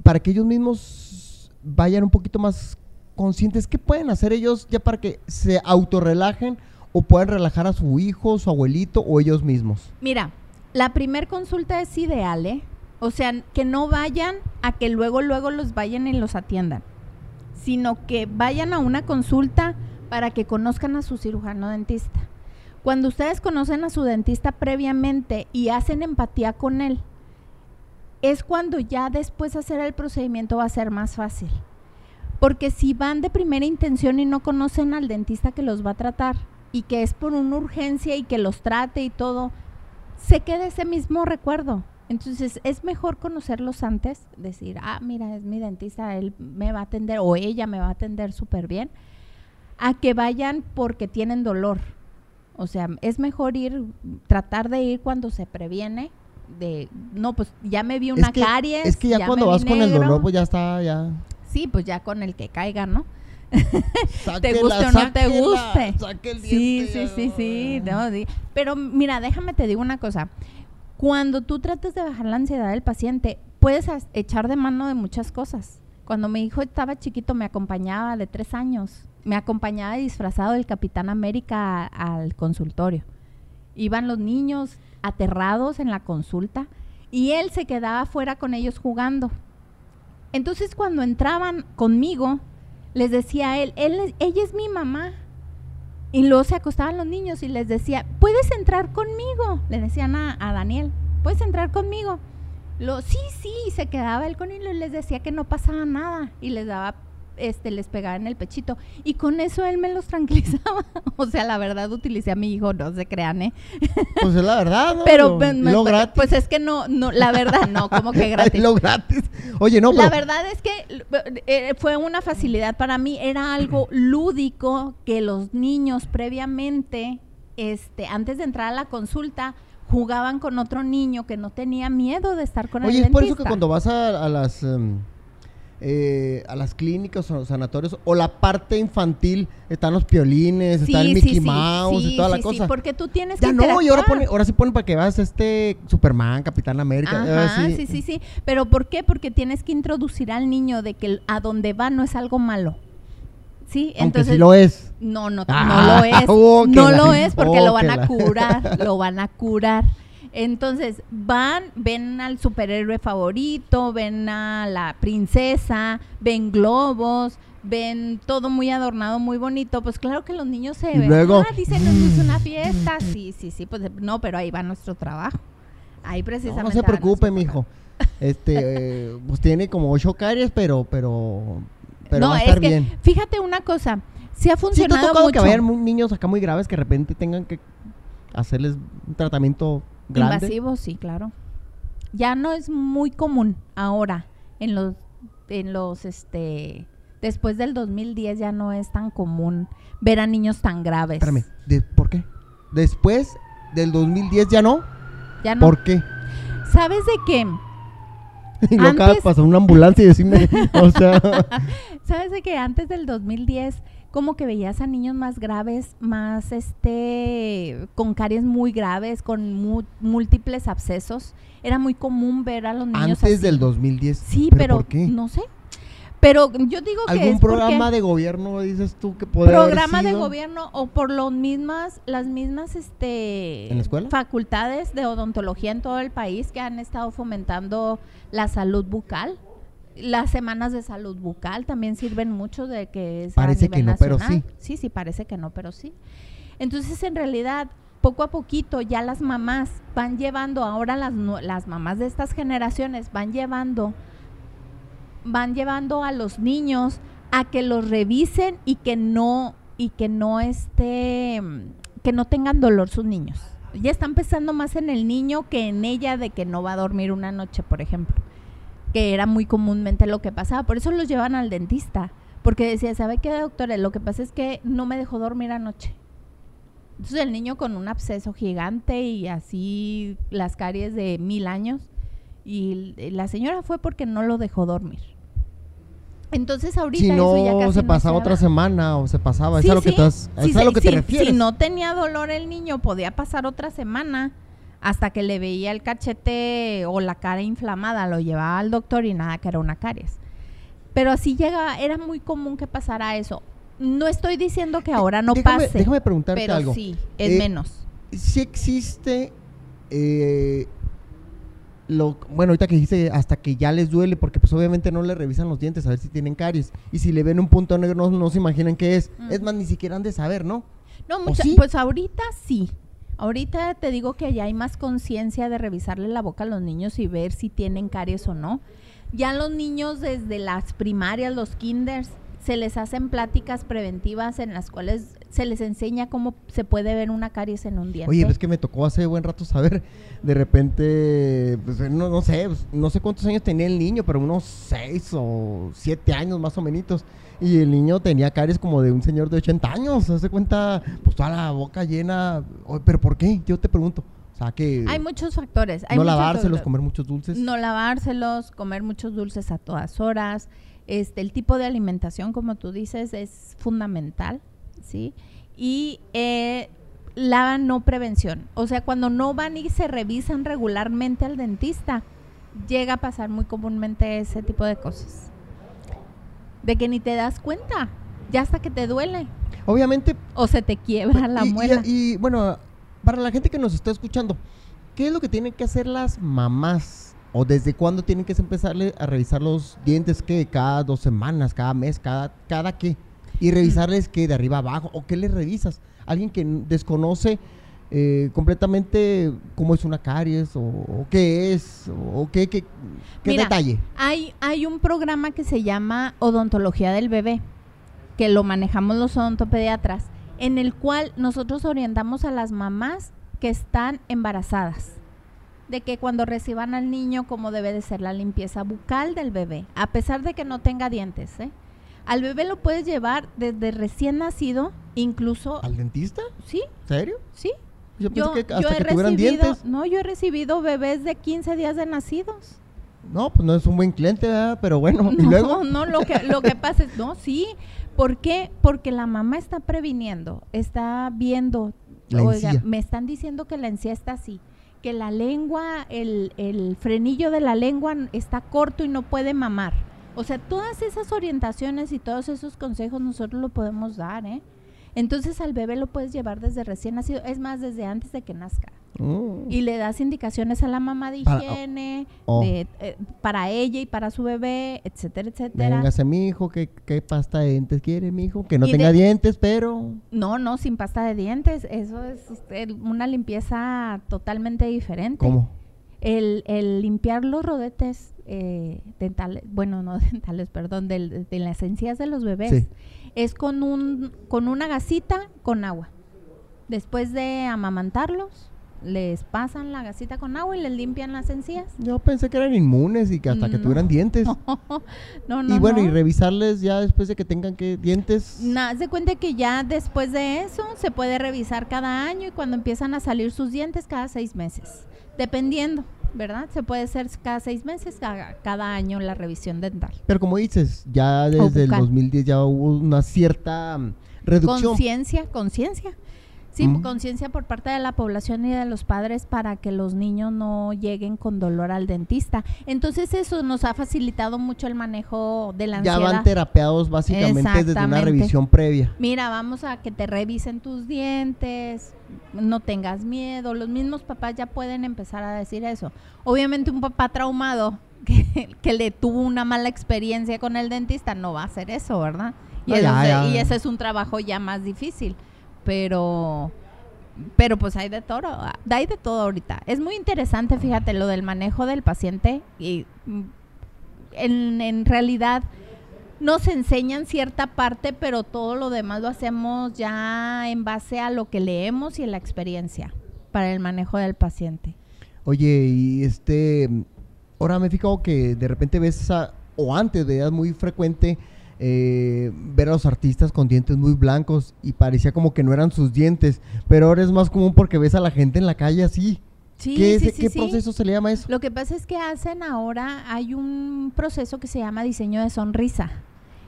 para que ellos mismos vayan un poquito más conscientes, ¿qué pueden hacer ellos ya para que se autorrelajen o puedan relajar a su hijo, su abuelito o ellos mismos? Mira, la primer consulta es ideal, ¿eh? O sea, que no vayan a que luego, luego los vayan y los atiendan, sino que vayan a una consulta para que conozcan a su cirujano dentista. Cuando ustedes conocen a su dentista previamente y hacen empatía con él, es cuando ya después hacer el procedimiento va a ser más fácil. Porque si van de primera intención y no conocen al dentista que los va a tratar y que es por una urgencia y que los trate y todo, se queda ese mismo recuerdo. Entonces es mejor conocerlos antes, decir, ah, mira, es mi dentista, él me va a atender o ella me va a atender súper bien, a que vayan porque tienen dolor. O sea, es mejor ir, tratar de ir cuando se previene de, no, pues ya me vi una es que, caries. es que ya, cuando vas con el dolor, pues ya está, ya. Sí, pues ya con el que caiga, ¿no? Te guste o no te guste. saque el Sí, sí, sí, sí, no, sí. Pero mira, déjame te digo una cosa. Cuando tú tratas de bajar la ansiedad del paciente, puedes echar de mano de muchas cosas. Cuando mi hijo estaba chiquito, me acompañaba de tres años. Me acompañaba disfrazado del Capitán América al consultorio. Iban los niños aterrados en la consulta y él se quedaba afuera con ellos jugando. Entonces cuando entraban conmigo, les decía él, ella es mi mamá. Y luego se acostaban los niños y les decía, puedes entrar conmigo. Le decían a, a Daniel, puedes entrar conmigo. Lo, sí, sí, y se quedaba él con él y les decía que no pasaba nada. Y les daba, este, les pegaba en el pechito. Y con eso él me los [LAUGHS] tranquilizaba. o sea, la verdad utilicé a mi hijo, no se crean, ¿eh? Pues es la verdad, ¿no? Pero, lo me- gratis. pues es que no, no, la verdad no, como que [LAUGHS] gratis. lo gratis. Oye, no, La pero verdad es que eh, fue una facilidad para mí, era algo lúdico que los niños previamente, este, antes de entrar a la consulta, jugaban con otro niño que no tenía miedo de estar con Oye, el es por eso que cuando vas a, a las em, eh, a las clínicas o sanatorios o la parte infantil están los piolines, está el Sí, Mickey sí, sí, Mouse sí, y toda la sí, sí, cosa. porque tú tienes ya que no, y ahora pone, ahora sí ponen para que veas este Superman, Capitán América. ah, Ajá, sí, sí, sí. Pero ¿por qué? Porque tienes que introducir al niño de que a donde va no es algo malo. Sí, Aunque entonces sí lo es. No, no, Ah, no lo es. [LAUGHS] oh, no la- lo es porque oh, lo van a curar, lo van a curar. Entonces, van, ven al superhéroe favorito, ven a la princesa, ven globos, ven todo muy adornado, muy bonito. Pues claro que los niños se ven. luego- Ah, dicen, es una fiesta. [LAUGHS] Sí, sí, sí. Pues no, pero ahí va nuestro trabajo. Ahí No, precisamente. no se preocupe, mijo. [LAUGHS] Este, eh, pues tiene como ocho caries, pero, pero, pero no, va a estar es que, bien. fíjate una cosa. Sí ha Sí, te ha funcionado tocado que mucho. muy- niños acá muy graves que de repente tengan que hacerles un tratamiento grande. Invasivo, sí, claro. Ya no es muy común ahora en los en los este después del 2010 ya no es tan común ver a niños tan graves. Espérame, ¿de- ¿por qué? Después del 2010 ya no. Ya no. ¿Por qué? ¿Sabes de qué? [LAUGHS] Y luego acaba de pasar una ambulancia y decirme, [LAUGHS] o sea, ¿Sabes de que antes del 2010 como que veías a niños más graves, más este con caries muy graves, con mu- múltiples abscesos? Era muy común ver a los niños antes así. del 2010. Sí, ¿Pero pero, por qué? no sé. Pero yo digo que ¿Algún programa de gobierno dices tú que puede haber programa de sido? gobierno o por lo mismas las mismas este ¿En la escuela? facultades de odontología en todo el país que han estado fomentando la salud bucal las semanas de salud bucal también sirven mucho de que es a Parece que nivel no, pero sí. sí sí parece que no pero sí entonces en realidad poco a poquito ya las mamás van llevando ahora las las mamás de estas generaciones van llevando van llevando a los niños a que los revisen y que no y que no este que no tengan dolor sus niños. Ya están pensando más en el niño que en ella de que no va a dormir una noche, por ejemplo, que era muy comúnmente lo que pasaba. Por eso los llevan al dentista, porque decía, ¿sabe qué, doctora? Lo que pasa es que no me dejó dormir anoche. Entonces el niño con un absceso gigante y así las caries de mil años y la señora fue porque no lo dejó dormir. Entonces ahorita Si eso ya no casi se no pasaba se otra semana o se pasaba, Sí, es a lo que, Sí, es a lo que te refieres. Si no tenía dolor el niño, podía pasar otra semana hasta que le veía el cachete o la cara inflamada, lo llevaba al doctor y nada, que era una caries. Pero así llega, era muy común que pasara eso. No estoy diciendo que ahora no déjame, pase, Déjame preguntarte pero algo. sí, es Eh, menos. Si existe, eh, lo, bueno, ahorita que dijiste hasta que ya les duele, porque pues obviamente no le revisan los dientes a ver si tienen caries. Y si le ven un punto negro, no, no se imaginan qué es. Mm. Es más, ni siquiera han de saber, ¿no? No, mucha- sí? pues ahorita sí. Ahorita te digo que ya hay más conciencia de revisarle la boca a los niños y ver si tienen caries o no. Ya los niños desde las primarias, los kinders, se les hacen pláticas preventivas en las cuales se les enseña cómo se puede ver una caries en un diente. Oye, pues que me tocó hace buen rato saber, de repente, pues no, no sé, pues, no sé cuántos años tenía el niño, pero unos seis o siete años más o menos. Y el niño tenía caries como de un señor de 80 años, se hace cuenta, pues toda la boca llena. ¿Pero por qué? Yo te pregunto. O sea, que hay muchos factores. Hay no muchos lavárselos, factores. comer muchos dulces. No lavárselos, comer muchos dulces a todas horas. Este, el tipo de alimentación, como tú dices, es fundamental, ¿sí? Y eh, la no prevención. O sea, cuando no van y se revisan regularmente al dentista, llega a pasar muy comúnmente ese tipo de cosas. De que ni te das cuenta, ya hasta que te duele Obviamente, o se te quiebra la y, muela. y, bueno, para la gente que nos está escuchando, ¿qué es lo que tienen que hacer las mamás? ¿O desde cuándo tienen que empezarle a revisar los dientes? que ¿Cada dos semanas? ¿Cada mes? ¿Cada, cada qué? Mm. Y revisarles que de arriba abajo. ¿O qué les revisas? alguien que desconoce eh, completamente cómo es una caries o, o qué es o qué, qué, qué Mira, detalle. Hay, hay un programa que se llama Odontología del Bebé, que lo manejamos los odontopediatras, en el cual nosotros orientamos a las mamás que están embarazadas de que cuando reciban al niño cómo debe de ser la limpieza bucal del bebé, a pesar de que no tenga dientes. ¿eh? Al bebé lo puedes llevar desde recién nacido, incluso... ¿Al dentista? Sí, ¿Serio? sí. Yo pensé Yo, que yo hasta he que tuvieran recibido, dientes. no, yo he recibido bebés de 15 días de nacidos. No, pues no es un buen cliente, ¿verdad? Pero bueno, y [LAUGHS] No, luego. no, lo que, lo que pasa es, no, sí. ¿Por qué? Porque la mamá está previniendo, está viendo, La oiga, encía. me están diciendo que la encía está así, que la lengua, el, el frenillo de la lengua está corto y no puede mamar. O sea, todas esas orientaciones y todos esos consejos nosotros lo podemos dar, ¿eh? Entonces al bebé lo puedes llevar desde recién nacido, es más, desde antes de que nazca. Mm. Y le das indicaciones a la mamá de Para- higiene, oh. de, eh, para ella y para su bebé, etcétera, etcétera. Véngase, mi hijo, ¿qué, ¿qué pasta de dientes quiere, mi hijo? Que no Y tenga de- dientes, pero. No, no, sin pasta de dientes. Eso es este, una limpieza totalmente diferente. ¿Cómo? El, el limpiar los rodetes eh, dentales, bueno, no [LAUGHS] dentales, perdón, del- de, las encías de los bebés, Sí. Es con, un, con una gasita con agua. Después de amamantarlos, les pasan la gasita con agua y les limpian las encías. Yo pensé que eran inmunes y que hasta que tuvieran dientes. [LAUGHS] no, no, y bueno, y revisarles ya después de que tengan que dientes. Na- haz de cuenta que ya después de eso se puede revisar cada año y cuando empiezan a salir sus dientes cada seis meses. Dependiendo, ¿verdad? Se puede hacer cada seis meses, cada, cada año la revisión dental. Pero como dices, ya desde el bucal. 2010 ya hubo una cierta mm, reducción. Conciencia, conciencia. Sí, conciencia por parte de la población y de los padres para que los niños no lleguen con dolor al dentista. Entonces eso nos ha facilitado mucho el manejo de la ya ansiedad. van terapeados básicamente desde una revisión previa. Mira, vamos a que te revisen tus dientes, no tengas miedo. Los mismos papás ya pueden empezar a decir eso. Obviamente un papá traumado [LAUGHS] que, que le tuvo una mala experiencia con el dentista no va a hacer eso, ¿verdad? Y, No, eso ya, es- ya. y ese es un trabajo ya más difícil. Pero, pero pues hay de todo, hay de todo ahorita. Es muy interesante, fíjate, lo del manejo del paciente y mm, en, en realidad nos enseñan cierta parte, pero todo lo demás lo hacemos ya en base a lo que leemos y en la experiencia para el manejo del paciente. Oye, y este, ahora me he fijado que de repente ves, a- o antes veías muy frecuente eh, ver a los artistas con dientes muy blancos y parecía como que no eran sus dientes, pero ahora es más común porque ves a la gente en la calle así. Sí, ¿Qué, sí, sí, qué proceso se le llama eso? Lo que pasa es que hacen ahora, hay un proceso que se llama diseño de sonrisa,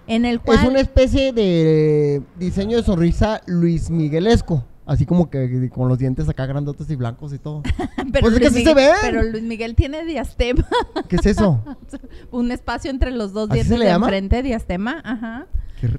en el cual... Es una especie de diseño de sonrisa Luis Miguelesco, así como que con los dientes acá grandotes y blancos y todo. [LAUGHS] pero, pues es que así se ven. pero Luis Miguel tiene diastema, [LAUGHS] ¿Qué es eso? [LAUGHS] un espacio entre los dos ¿Así se dientes de llama? enfrente, diastema, ajá. Qué r-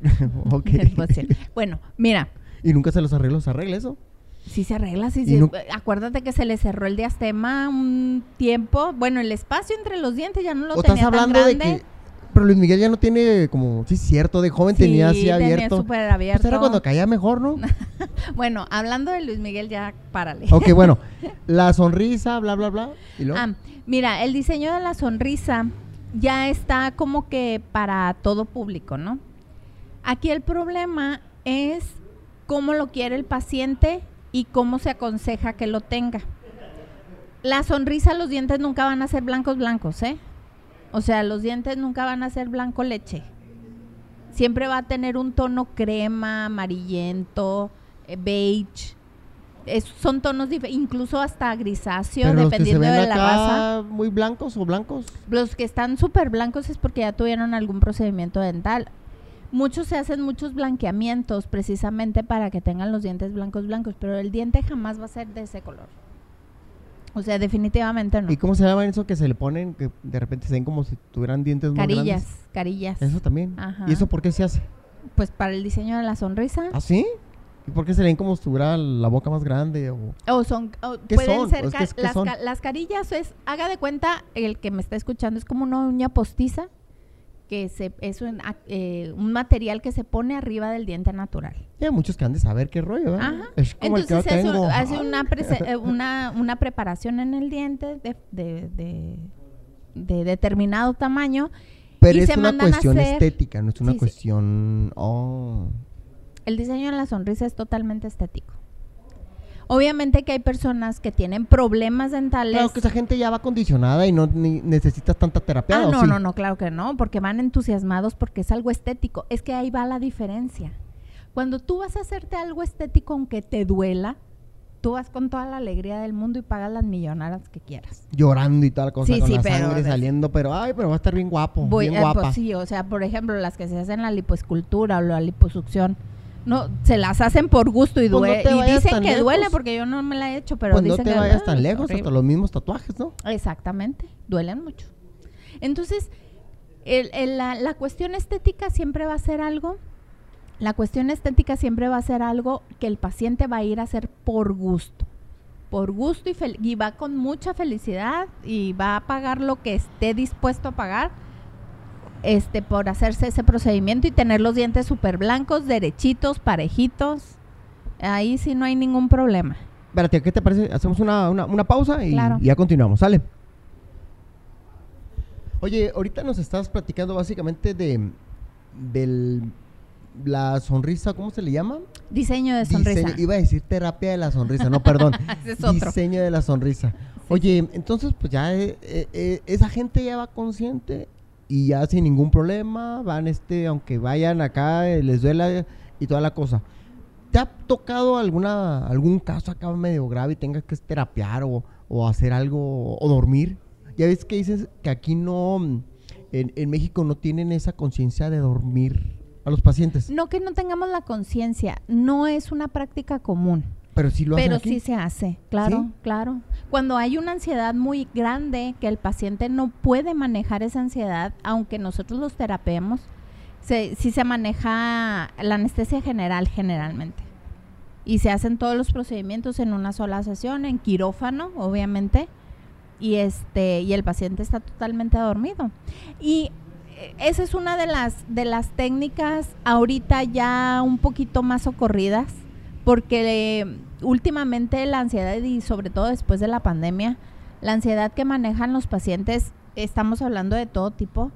ok. Pues sí. Bueno, mira, y nunca se los arregla, ¿se arregla eso? Sí se arregla, sí, sí. no- Acuérdate que se le cerró el diastema un tiempo. Bueno, el espacio entre los dientes ya no lo ¿O estás tenía tan hablando de grande. que... Pero Luis Miguel ya no tiene como... Sí, cierto, de joven tenía así tenía abierto. súper Pues abierto. era cuando caía mejor, ¿no? [LAUGHS] Bueno, hablando de Luis Miguel, ya párale. ok, bueno. [LAUGHS] La sonrisa, bla, bla, bla. Y luego... Ah, mira, el diseño de la sonrisa ya está como que para todo público, ¿no? Aquí el problema es cómo lo quiere el paciente y cómo se aconseja que lo tenga. La sonrisa, los dientes nunca van a ser blancos blancos, ¿eh? O sea, los dientes nunca van a ser blanco leche. Siempre va a tener un tono crema, amarillento, eh, beige. Es- son tonos incluso hasta grisáceo, pero los que se dependiendo de la raza. muy blancos o blancos. Los que están súper blancos es porque ya tuvieron algún procedimiento dental. Muchos se hacen muchos blanqueamientos precisamente para que tengan los dientes blancos blancos, pero el diente jamás va a ser de ese color. O sea, definitivamente no. ¿Y cómo se llama eso que se le ponen que de repente se ven como si tuvieran dientes muy Carillas, grandes? carillas. Eso también. Ajá. ¿Y eso por qué se hace? Pues para el diseño de la sonrisa. ¿Ah, sí? ¿Y por qué se le ven como si tuviera la boca más grande? O... O son, o ¿Qué pueden son? ser ¿O es que es- las, son? ca- las carillas es, haga de cuenta, el que me está escuchando es como una uña postiza que se, es un, eh, un material que se pone arriba del diente natural. Y hay muchos que han de saber qué rollo, ¿verdad? Ajá. Es como el que Entonces hace, tengo. hace una, [LAUGHS] eh, una, una preparación en el diente de, de, de- de determinado tamaño. Pero y es se una cuestión hacer- estética, no es una Sí, sí. cuestión... Oh. El diseño de la sonrisa es totalmente estético. Obviamente que hay personas que tienen problemas dentales. Claro que esa gente ya va condicionada y no ni necesitas tanta terapia. Ah, ¿o no, sí? no, no, claro que no, porque van entusiasmados porque es algo estético. Es que ahí va la diferencia. Cuando tú vas a hacerte algo estético aunque te duela, tú vas con toda la alegría del mundo y pagas las millonadas que quieras. Llorando y tal cosa Sí, con sí, la pero sangre saliendo, pero ay, pero va a estar bien guapo, Voy- bien eh, pues guapa. sí, o sea, por ejemplo, las que se hacen la lipoescultura o la liposucción, no, se las hacen por gusto y, Pues no due- te y dicen que duele porque yo no me la he hecho, pero pues no te que vayas "Ah, tan es lejos, horrible". hasta los mismos tatuajes, ¿no? Exactamente, duelen mucho. Entonces, el- el- la, la cuestión estética siempre va a ser algo, la cuestión estética siempre va a ser algo que el paciente va a ir a hacer por gusto, por gusto y, y va con mucha felicidad y va a pagar lo que esté dispuesto a pagar este por hacerse ese procedimiento y tener los dientes súper blancos, derechitos, parejitos. Ahí sí no hay ningún problema. Espérate, ¿qué te parece? Hacemos una, una, una pausa y, Claro. y ya continuamos, ¿sale? Oye, ahorita nos estabas platicando básicamente de del, la sonrisa, ¿cómo se le llama? Diseño de sonrisa. Diseño- iba a decir terapia de la sonrisa, no, perdón. [LAUGHS] Es. Diseño de la sonrisa. Oye, entonces pues ya eh, eh, eh, esa gente ya va consciente y ya sin ningún problema, van este, aunque vayan acá, eh, les duela y toda la cosa. ¿Te ha tocado alguna algún caso acá medio grave y tengas que terapiar o, o hacer algo o dormir? Ya ves que dices que aquí no, en, en México no tienen esa conciencia de dormir a los pacientes, No que no tengamos la conciencia, no es una práctica común, pero sí lo pero sí se hace, claro, ¿Sí? claro. Cuando hay una ansiedad muy grande que el paciente no puede manejar esa ansiedad, aunque nosotros los terapeemos, se, sí se maneja la anestesia general generalmente. Y se hacen todos los procedimientos en una sola sesión, en quirófano, obviamente, y este y el paciente está totalmente dormido. Y eh, esa es una de las de las técnicas ahorita ya un poquito más socorridas porque eh, últimamente la ansiedad y sobre todo después de la pandemia la ansiedad que manejan los pacientes estamos hablando de todo tipo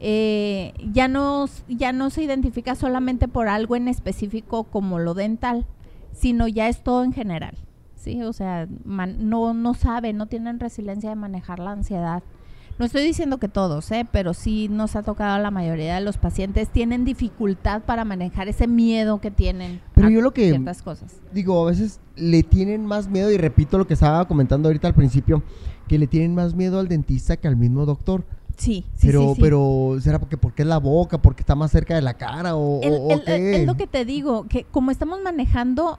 eh, ya no ya no se identifica solamente por algo en específico como lo dental sino ya es todo en general sí o sea no no saben no tienen resiliencia de manejar la ansiedad no estoy diciendo que todos, ¿eh? pero sí nos ha tocado a la mayoría de los pacientes tienen dificultad para manejar ese miedo que tienen Pero a yo lo que- ciertas cosas. digo, a veces le tienen más miedo, y repito lo que estaba comentando ahorita al principio, que le tienen más miedo al dentista que al mismo doctor. Sí, sí, pero, sí, sí. pero, ¿será porque, porque es la boca, porque está más cerca de la cara o, El- o- el- qué? es lo que te digo, que como estamos manejando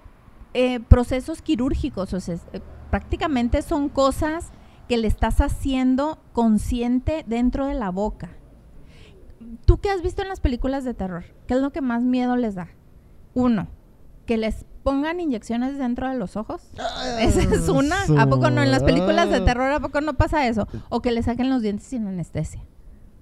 eh, procesos quirúrgicos, o sea, eh, prácticamente son cosas que le estás haciendo consciente dentro de la boca. ¿Tú qué has visto en las películas de terror? ¿Qué es lo que más miedo les da? Uno, que les pongan inyecciones dentro de los ojos. Esa es una. ¿A poco no? En las películas de Ah. terror, ¿a poco no pasa eso? O que le saquen los dientes sin anestesia.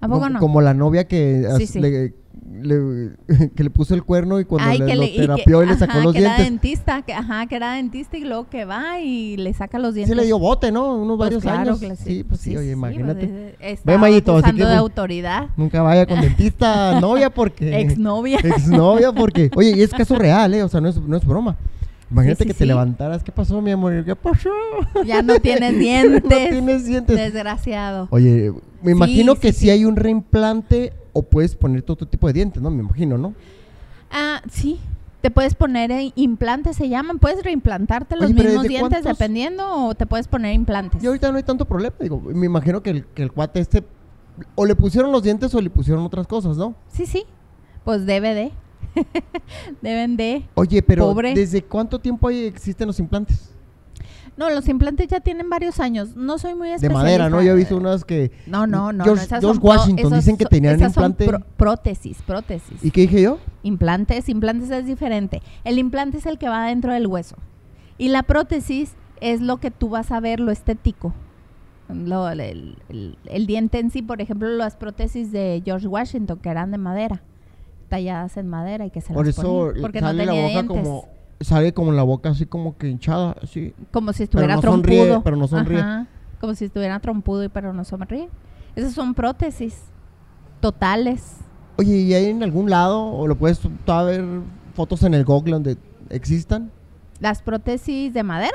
¿A poco como, no? como la novia que, Sí, as- sí. Le, le- [LAUGHS] que le puso el cuerno y cuando Ay, le, que lo le, y que- terapió y le sacó ajá, los que era dentista, que, ajá, que era dentista y luego que va y le saca los dientes. Sí le dio bote, ¿no? Unos Pues varios claro años. que sí, pues sí, oye, imagínate. pues, estaba Mayito, así que, de pues, autoridad. Nunca vaya con [LAUGHS] dentista novia porque... Exnovia. [LAUGHS] Exnovia porque... Oye, y es caso real, ¿eh? O sea, no es, no es broma. Imagínate Sí, sí, que te sí. levantaras. ¿Qué pasó, mi amor? ¿Qué pasó? Ya no tienes dientes. no tienes dientes. Desgraciado. Oye, me imagino que si sí. hay un reimplante o puedes poner todo tipo de dientes, ¿no? Me imagino, ¿no? Ah, sí. Te puedes poner eh, implantes, se llaman. Puedes reimplantarte los mismos ¿desde dientes cuántos? dependiendo o te puedes poner implantes. Y ahorita no hay tanto problema. Digo, me imagino que el, que el cuate este... O le pusieron los dientes o le pusieron otras cosas, ¿no? Sí, sí. Pues debe de. [LAUGHS] Deben de. Oye, pero Pobre. ¿desde cuánto tiempo existen los implantes? No, los implantes ya tienen varios años. No soy muy De especialista. madera, ¿no? Yo he visto unas que... No, no, no. George- no, esas George Washington dicen que tenían esas son implante. pró- prótesis, prótesis. ¿Y qué dije yo? Implantes, implantes es diferente. El implante es el que va dentro del hueso. Y la prótesis es lo que tú vas a ver, lo estético. Lo- el, el- el diente en sí, por ejemplo, las prótesis de George Washington, que eran de madera, talladas en madera y que se Por las eso porque no sale la tenía boca dientes. como sale como la boca así como que hinchada, así. Como si estuviera no trompudo. sonríe, pero no sonríe. Ajá, como si estuviera trompudo y pero no sonríe. Esas son prótesis totales. Oye, ¿y hay en algún lado o lo puedes ver fotos en el Google donde existan? Las prótesis de madera.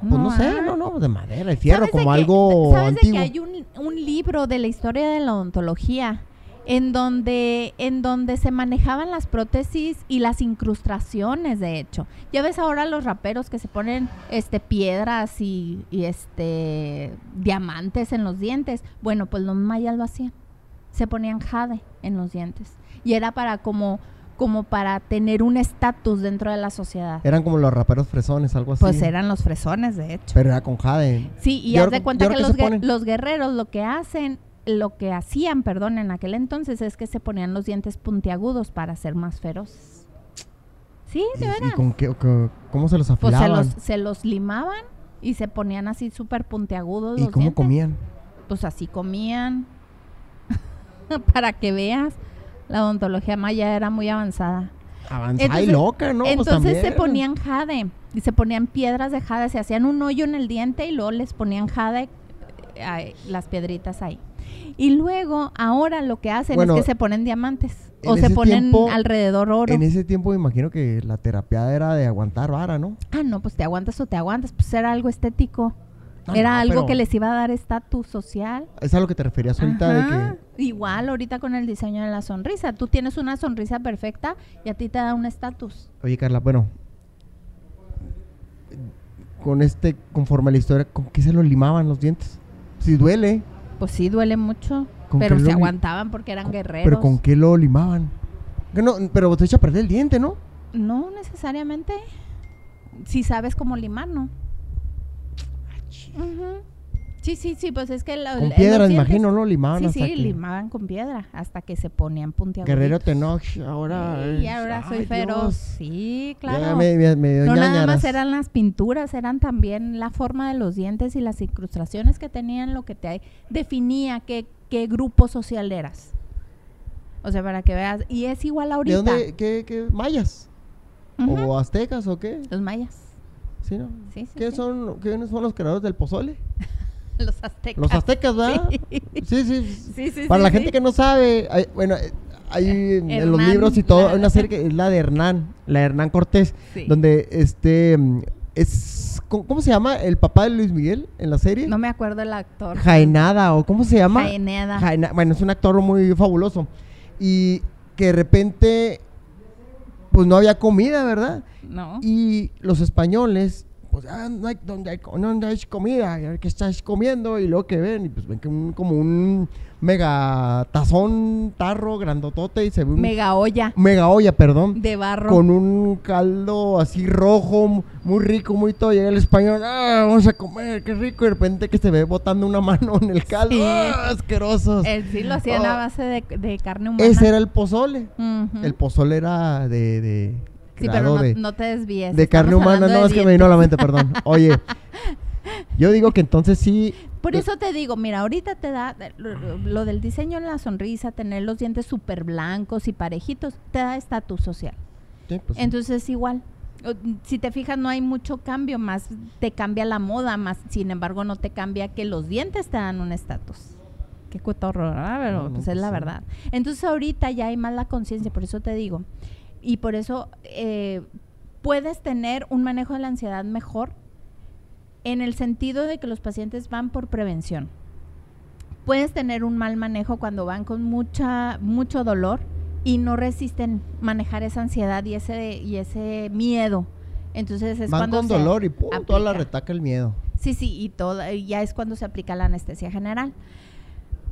Pues no, sé, hay. no, no, de madera, de fierro, ¿Sabes de como que- algo ¿Sabes de que antiguo. hay un, un libro de la historia de la odontología en donde, en donde se manejaban las prótesis y las incrustaciones, de hecho? Ya ves ahora los raperos que se ponen este piedras y, y, este diamantes en los dientes. Bueno, pues los mayas lo hacían. Se ponían jade en los dientes. Y era para como, como para tener un estatus dentro de la sociedad. Eran como los raperos fresones, algo así. Pues eran los fresones, de hecho. Pero era con jade. Sí, y ¿Y haz de cuenta que los guerreros lo que hacen, lo que hacían, perdón, en aquel entonces es que se ponían los dientes puntiagudos para ser más feroces. Sí, ¿Y, de y veras. con qué, o co- cómo se los Pues se afilaban? los, se los limaban y se ponían así súper puntiagudos ¿Y los cómo dientes. comían? Pues así comían. [LAUGHS] para que veas, la odontología maya era muy avanzada. Avanzada y Entonces- loca, ¿no? Pues Entonces se ponían jade y se ponían piedras de jade, se hacían un hoyo en el diente y luego les ponían jade, eh, las piedritas ahí. Y luego, ahora lo que hacen Bueno, es que se ponen diamantes o se ponen tiempo- alrededor oro. En ese tiempo me imagino que la terapia era de aguantar vara, ¿no? Ah, no, pues te aguantas o te aguantas, pues era algo estético. No, era no, algo que les iba a dar estatus social. Es a lo que te referías ahorita de Ajá. que... Igual ahorita con el diseño de la sonrisa. Tú tienes una sonrisa perfecta y a ti te da un estatus. Oye, Carla, bueno... Con este, conforme a la historia, ¿con qué se los limaban los dientes? Si duele, Pues sí, duele mucho. ¿Con Pero se aguantaban porque eran guerreros. pero ¿con qué lo limaban? Que no, pero te echa a perder el diente, ¿no? No necesariamente. Si sabes cómo limar, ¿no? Ujú. Sí, sí, sí, pues es que... lo- Con dientes- imagino, ¿no? Limaban Sí, hasta sí, que- limaban con piedra hasta que se ponían puntiagudos. Guerrero Tenoch, ahora... Y es- ahora soy ay, feroz. Dios. Sí, Ya claro. me, me- me dio No nada más eran las pinturas, eran también la forma de los dientes y las incrustaciones que tenían lo que te definía qué, qué grupo social eras. O sea, para que veas. Y es igual ¿De ahorita. dónde? ¿Qué? qué ¿Mayas? Ujú. ¿O aztecas o qué? Los mayas. ¿Sí, no? Sí, sí, ¿Qué sí. son, ¿Quiénes son los creadores del pozole? [LAUGHS] [LAUGHS] Los aztecas. Los aztecas, ¿verdad? Sí. Sí, sí. Sí, sí, Para la gente que no sabe, hay- bueno, hay en, los libros y todo, hay una serie que es la de Hernán, la de Hernán Cortés, Sí. donde este es ¿cómo, cómo se llama el papá de Luis Miguel en la serie? No me acuerdo el actor. Jaenada o cómo se llama? Jaenada. Jaena- bueno, es un actor muy fabuloso y que de repente pues no había comida, ¿verdad? No. Y los españoles, pues, ah, no hay, donde hay, ¿dónde hay comida? A ver qué estáis comiendo. Y luego que ven, y pues ven que un, como un mega tazón, tarro, grandotote, y se ve un Mega olla mega olla, perdón, de barro. con un caldo así rojo, mu- muy rico, muy todo. Llega el español, ah, vamos a comer, qué rico. Y de repente que se ve botando una [LAUGHS] mano en el caldo, Sí. ah, asquerosos. Él sí lo hacían Oh. a base de, de carne humana. Ese era el pozole. El pozole era de... de Sí, pero no, de- no te desvíes. de carne humana, no, de es que me vino a la mente, perdón. Oye, [LAUGHS] yo digo que entonces sí. Por eh, eso te digo, mira, ahorita te da eh, lo, lo del diseño en la sonrisa, tener los dientes súper blancos y parejitos, te da estatus social. sí, pues sí. Entonces igual. Si te fijas, no hay mucho cambio, más te cambia la moda, más sin embargo no te cambia que los dientes te dan un estatus. Qué cotorro, ¿verdad? Pero No, no, pues pues es la sí. verdad. Entonces ahorita ya hay más la conciencia, por eso te digo. Y por eso eh, puedes tener un manejo de la ansiedad mejor en el sentido de que los pacientes van por prevención. Puedes tener un mal manejo cuando van con mucha mucho dolor y no resisten manejar esa ansiedad y ese y ese miedo. Entonces es Van cuando con se dolor y pum, toda la retaca el miedo. Sí, sí, y todo, y ya es cuando se aplica la anestesia general.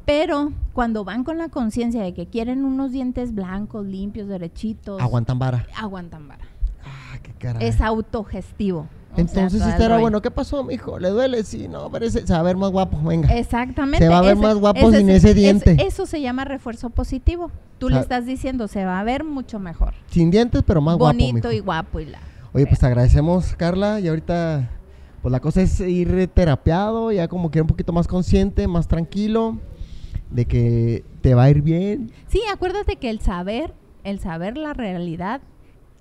Pero cuando van con la conciencia de que quieren unos dientes blancos, limpios, derechitos, Aguantan vara. aguantan vara. Ah, qué caray. Es autogestivo. Sea, Entonces el este era bueno. ¿Qué pasó, mijo? ¿Le duele? Sí, no, parece. Se va a ver más guapo, venga. Exactamente. Se va a ver ese- más guapo sin es- ese es- diente. eso se llama refuerzo positivo. Tú O sea, le estás diciendo, se va a ver mucho mejor. Sin dientes, pero más Bonito guapo, mijo. y guapo y la. Oye, pues te agradecemos, Carla. Y ahorita, pues la cosa es ir terapiado, ya como que un poquito más consciente, más tranquilo, de que te va a ir bien. Sí, acuérdate que el saber, el saber la realidad,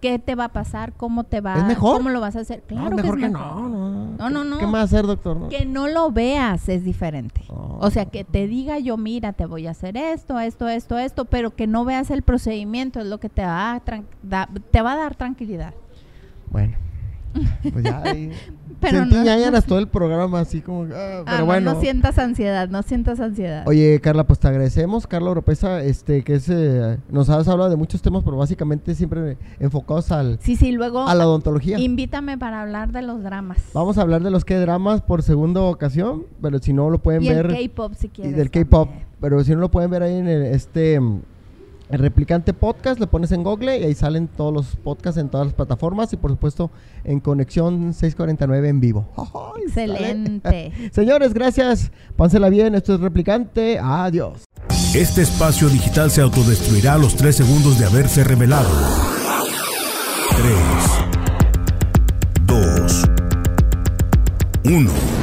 qué te va a pasar, cómo te va, ¿Es mejor? cómo lo vas a hacer. Claro No, que es mejor que, mejor. no, no. No, no, no. ¿Qué más hacer, doctor? No. Que no lo veas es diferente. Oh. O sea, que te diga yo, mira, te voy a hacer esto, esto, esto, esto, pero que no veas el procedimiento, es lo que te va a, te va a dar tranquilidad. Bueno, pues ya ahí. [LAUGHS] Pero Sentí no- ñañaras todo el programa así como... ah, Ah, pero no, bueno. no sientas ansiedad, no sientas ansiedad. Oye, Carla, pues te agradecemos. Carla Oropesa, este, que es, eh, nos has hablado de muchos temas, pero básicamente siempre enfocados al, sí, sí, luego a la odontología. invítame para hablar de los dramas. Vamos a hablar de los K-dramas por segunda ocasión, pero si no lo pueden y ver... el K-pop si y quieres. del K-pop, pero si no lo pueden ver ahí en el, este el replicante podcast, le pones en Google y ahí salen todos los podcasts en todas las plataformas y por supuesto en conexión 649 en vivo. [LAUGHS] Excelente. [LAUGHS] Señores, gracias. Pánsela bien. Esto es replicante. Adiós. Este espacio digital se autodestruirá a los 3 segundos de haberse revelado. 3, 2, 1.